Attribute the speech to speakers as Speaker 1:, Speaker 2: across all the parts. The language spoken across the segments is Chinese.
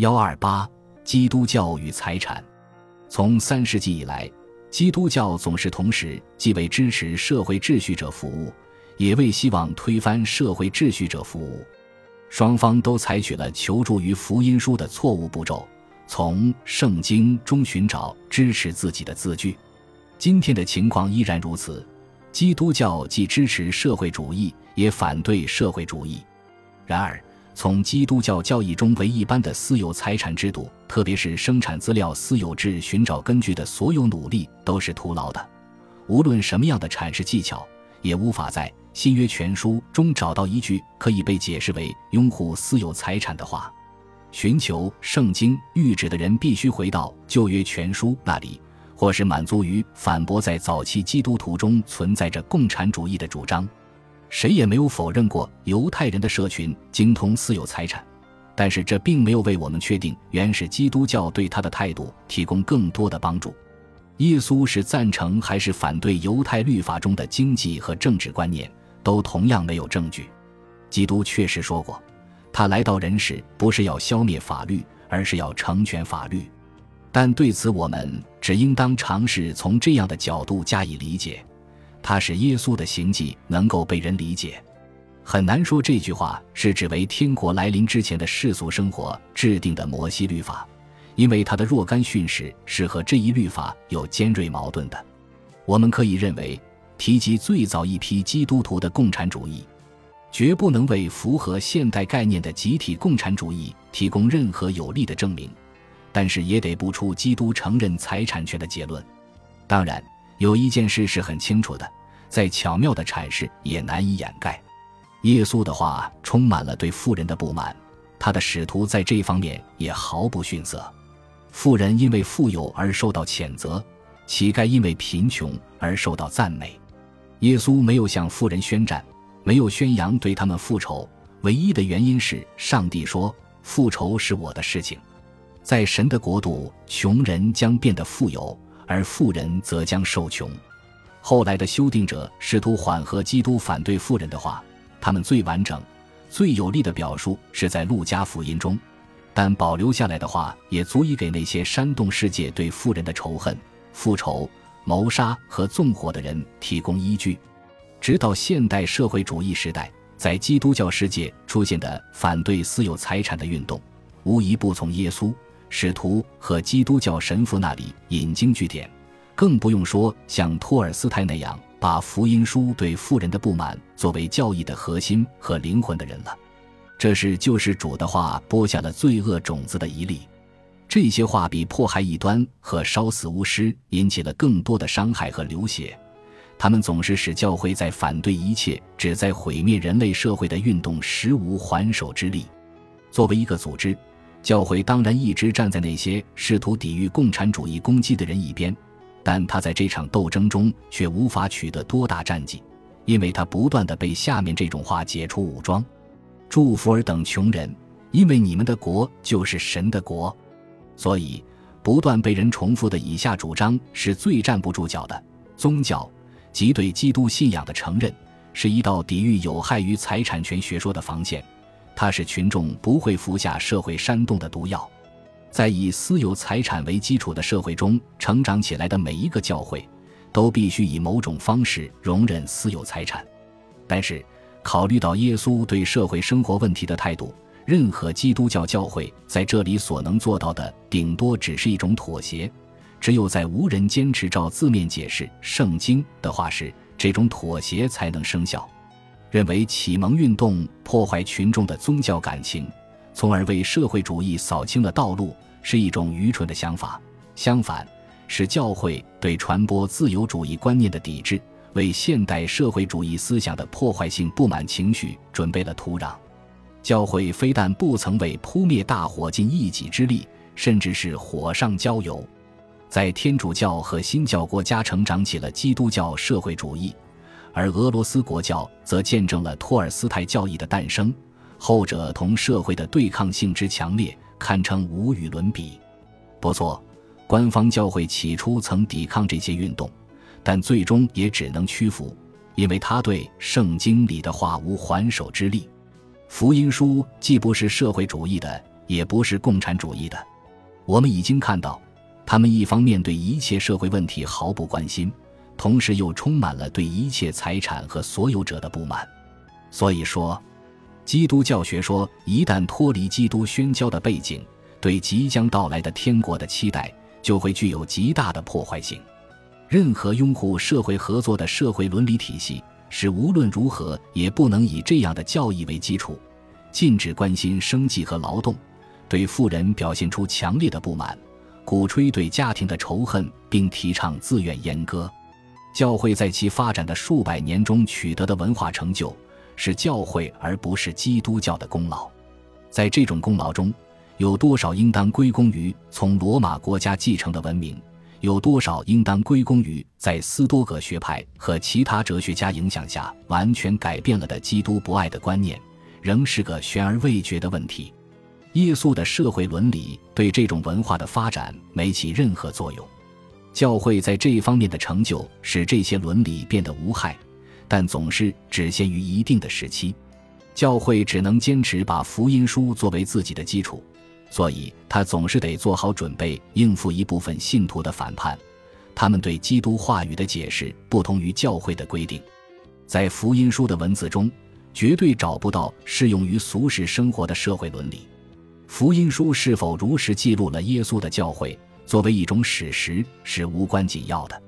Speaker 1: 幺二八，基督教与财产。从三世纪以来，基督教总是同时既为支持社会秩序者服务，也为希望推翻社会秩序者服务。双方都采取了求助于福音书的错误步骤，从圣经中寻找支持自己的字句。今天的情况依然如此。基督教既支持社会主义，也反对社会主义。然而，从基督教教义中为一般的私有财产制度，特别是生产资料私有制寻找根据的所有努力都是徒劳的。无论什么样的阐释技巧，也无法在新约全书中找到一句可以被解释为拥护私有财产的话。寻求圣经谕旨的人必须回到旧约全书那里，或是满足于反驳在早期基督徒中存在着共产主义的主张。谁也没有否认过犹太人的社群精通私有财产，但是这并没有为我们确定原始基督教对他的态度提供更多的帮助。耶稣是赞成还是反对犹太律法中的经济和政治观念，都同样没有证据。基督确实说过，他来到人世不是要消灭法律，而是要成全法律。但对此，我们只应当尝试从这样的角度加以理解。它使耶稣的行迹能够被人理解，很难说这句话是指为天国来临之前的世俗生活制定的摩西律法，因为他的若干训示是和这一律法有尖锐矛盾的。我们可以认为，提及最早一批基督徒的共产主义，绝不能为符合现代概念的集体共产主义提供任何有力的证明，但是也得不出基督承认财产权的结论。当然。有一件事是很清楚的，再巧妙的阐释也难以掩盖。耶稣的话充满了对富人的不满，他的使徒在这方面也毫不逊色。富人因为富有而受到谴责，乞丐因为贫穷而受到赞美。耶稣没有向富人宣战，没有宣扬对他们复仇，唯一的原因是上帝说：“复仇是我的事情。”在神的国度，穷人将变得富有。而富人则将受穷。后来的修订者试图缓和基督反对富人的话，他们最完整、最有力的表述是在路加福音中，但保留下来的话也足以给那些煽动世界对富人的仇恨、复仇、谋杀和纵火的人提供依据。直到现代社会主义时代，在基督教世界出现的反对私有财产的运动，无一不从耶稣。使徒和基督教神父那里引经据典，更不用说像托尔斯泰那样把福音书对富人的不满作为教义的核心和灵魂的人了。这是救世主的话播下了罪恶种子的一例。这些话比迫害异端和烧死巫师引起了更多的伤害和流血。他们总是使教会在反对一切旨在毁灭人类社会的运动时无还手之力。作为一个组织。教会当然一直站在那些试图抵御共产主义攻击的人一边，但他在这场斗争中却无法取得多大战绩，因为他不断的被下面这种话解除武装：祝福尔等穷人，因为你们的国就是神的国。所以，不断被人重复的以下主张是最站不住脚的：宗教及对基督信仰的承认，是一道抵御有害于财产权学说的防线。它是群众不会服下社会煽动的毒药，在以私有财产为基础的社会中成长起来的每一个教会，都必须以某种方式容忍私有财产。但是，考虑到耶稣对社会生活问题的态度，任何基督教教会在这里所能做到的，顶多只是一种妥协。只有在无人坚持照字面解释圣经的话时，这种妥协才能生效。认为启蒙运动破坏群众的宗教感情，从而为社会主义扫清了道路，是一种愚蠢的想法。相反，是教会对传播自由主义观念的抵制，为现代社会主义思想的破坏性不满情绪准备了土壤。教会非但不曾为扑灭大火尽一己之力，甚至是火上浇油。在天主教和新教国家成长起了基督教社会主义。而俄罗斯国教则见证了托尔斯泰教义的诞生，后者同社会的对抗性之强烈，堪称无与伦比。不错，官方教会起初曾抵抗这些运动，但最终也只能屈服，因为他对圣经里的话无还手之力。福音书既不是社会主义的，也不是共产主义的。我们已经看到，他们一方面对一切社会问题毫不关心，同时又充满了对一切财产和所有者的不满。所以说，基督教学说一旦脱离基督宣教的背景，对即将到来的天国的期待就会具有极大的破坏性。任何拥护社会合作的社会伦理体系，是无论如何也不能以这样的教义为基础，禁止关心生计和劳动，对富人表现出强烈的不满，鼓吹对家庭的仇恨，并提倡自愿阉割。教会在其发展的数百年中取得的文化成就，是教会而不是基督教的功劳。在这种功劳中，有多少应当归功于从罗马国家继承的文明？有多少应当归功于在斯多葛学派和其他哲学家影响下完全改变了的基督博爱的观念，仍是个悬而未决的问题。耶稣的社会伦理对这种文化的发展没起任何作用。教会在这一方面的成就使这些伦理变得无害，但总是只限于一定的时期。教会只能坚持把福音书作为自己的基础。所以，他总是得做好准备应付一部分信徒的反叛。他们对基督话语的解释不同于教会的规定，在福音书的文字中，绝对找不到适用于俗世生活的社会伦理。福音书是否如实记录了耶稣的教诲，作为一种史实是无关紧要的。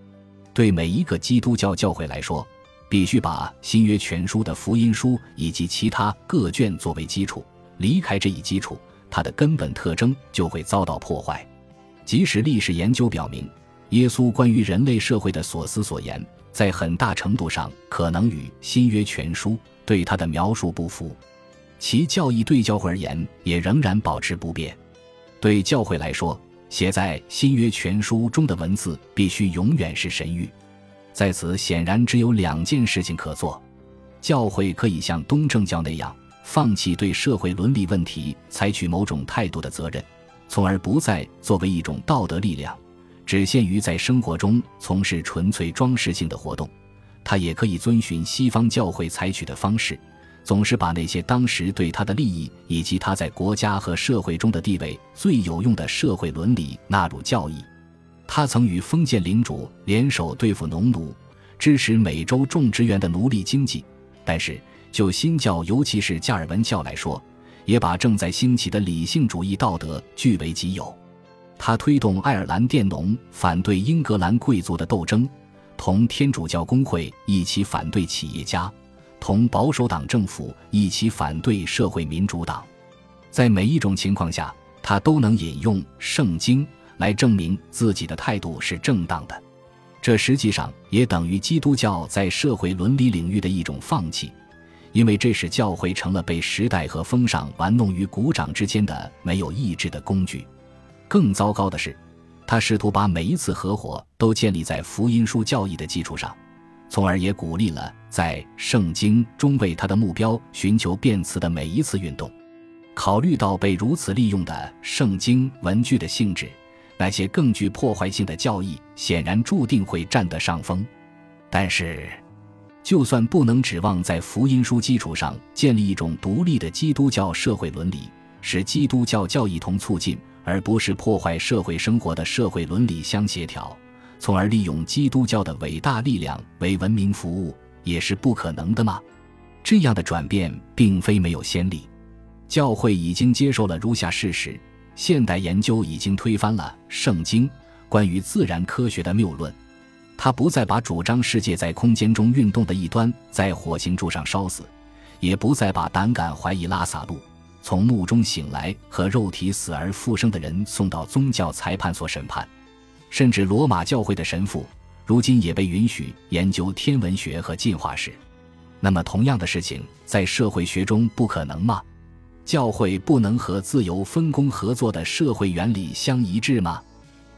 Speaker 1: 对每一个基督教教会来说，必须把新约全书的福音书以及其他各卷作为基础。离开这一基础，它的根本特征就会遭到破坏，即使历史研究表明，耶稣关于人类社会的所思所言，在很大程度上可能与新约全书对他的描述不符，其教义对教会而言也仍然保持不变。对教会来说，写在新约全书中的文字必须永远是神谕。在此，显然只有两件事情可做：教会可以像东正教那样。放弃对社会伦理问题采取某种态度的责任，从而不再作为一种道德力量，只限于在生活中从事纯粹装饰性的活动。它也可以遵循西方教会采取的方式，总是把那些当时对他的利益以及他在国家和社会中的地位最有用的社会伦理纳入教义。他曾与封建领主联手对付农奴，支持美洲种植园的奴隶经济，但是。就新教，尤其是加尔文教来说，也把正在兴起的理性主义道德据为己有。他推动爱尔兰佃农反对英格兰贵族的斗争，同天主教工会一起反对企业家，同保守党政府一起反对社会民主党。在每一种情况下，他都能引用圣经来证明自己的态度是正当的。这实际上也等于基督教在社会伦理领域的一种放弃。因为这使教会成了被时代和风尚玩弄于股掌之间的没有意志的工具。更糟糕的是，他试图把每一次合伙都建立在福音书教义的基础上，从而也鼓励了在圣经中为他的目标寻求辩词的每一次运动。考虑到被如此利用的圣经文具的性质，那些更具破坏性的教义显然注定会占得上风。但是。就算不能指望在福音书基础上建立一种独立的基督教社会伦理，使基督教教义同促进而不是破坏社会生活的社会伦理相协调，从而利用基督教的伟大力量为文明服务，也是不可能的吗？这样的转变并非没有先例，教会已经接受了如下事实：现代研究已经推翻了圣经关于自然科学的谬论。他不再把主张世界在空间中运动的一端在火星柱上烧死，也不再把胆敢怀疑拉萨路从墓中醒来和肉体死而复生的人送到宗教裁判所审判，甚至罗马教会的神父如今也被允许研究天文学和进化史。那么，同样的事情在社会学中不可能吗？教会不能和自由分工合作的社会原理相一致吗？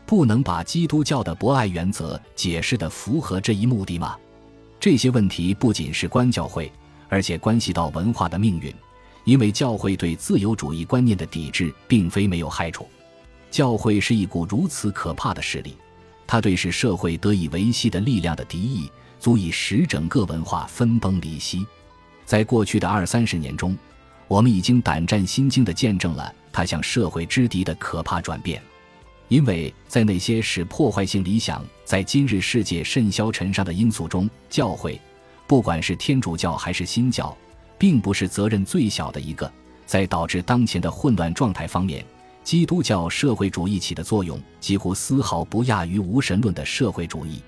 Speaker 1: 不能把基督教的博爱原则解释的符合这一目的吗？这些问题不仅是关教会，而且关系到文化的命运。因为教会对自由主义观念的抵制并非没有害处。教会是一股如此可怕的势力，它对使社会得以维系的力量的敌意，足以使整个文化分崩离析。在过去的二三十年中，我们已经胆战心惊地见证了它向社会之敌的可怕转变。因为在那些使破坏性理想在今日世界甚嚣尘上的因素中，教会，不管是天主教还是新教，并不是责任最小的一个。在导致当前的混乱状态方面，基督教社会主义起的作用几乎丝毫不亚于无神论的社会主义。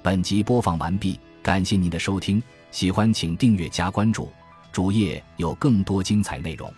Speaker 1: 本集播放完毕，感谢您的收听，喜欢请订阅加关注，主页有更多精彩内容。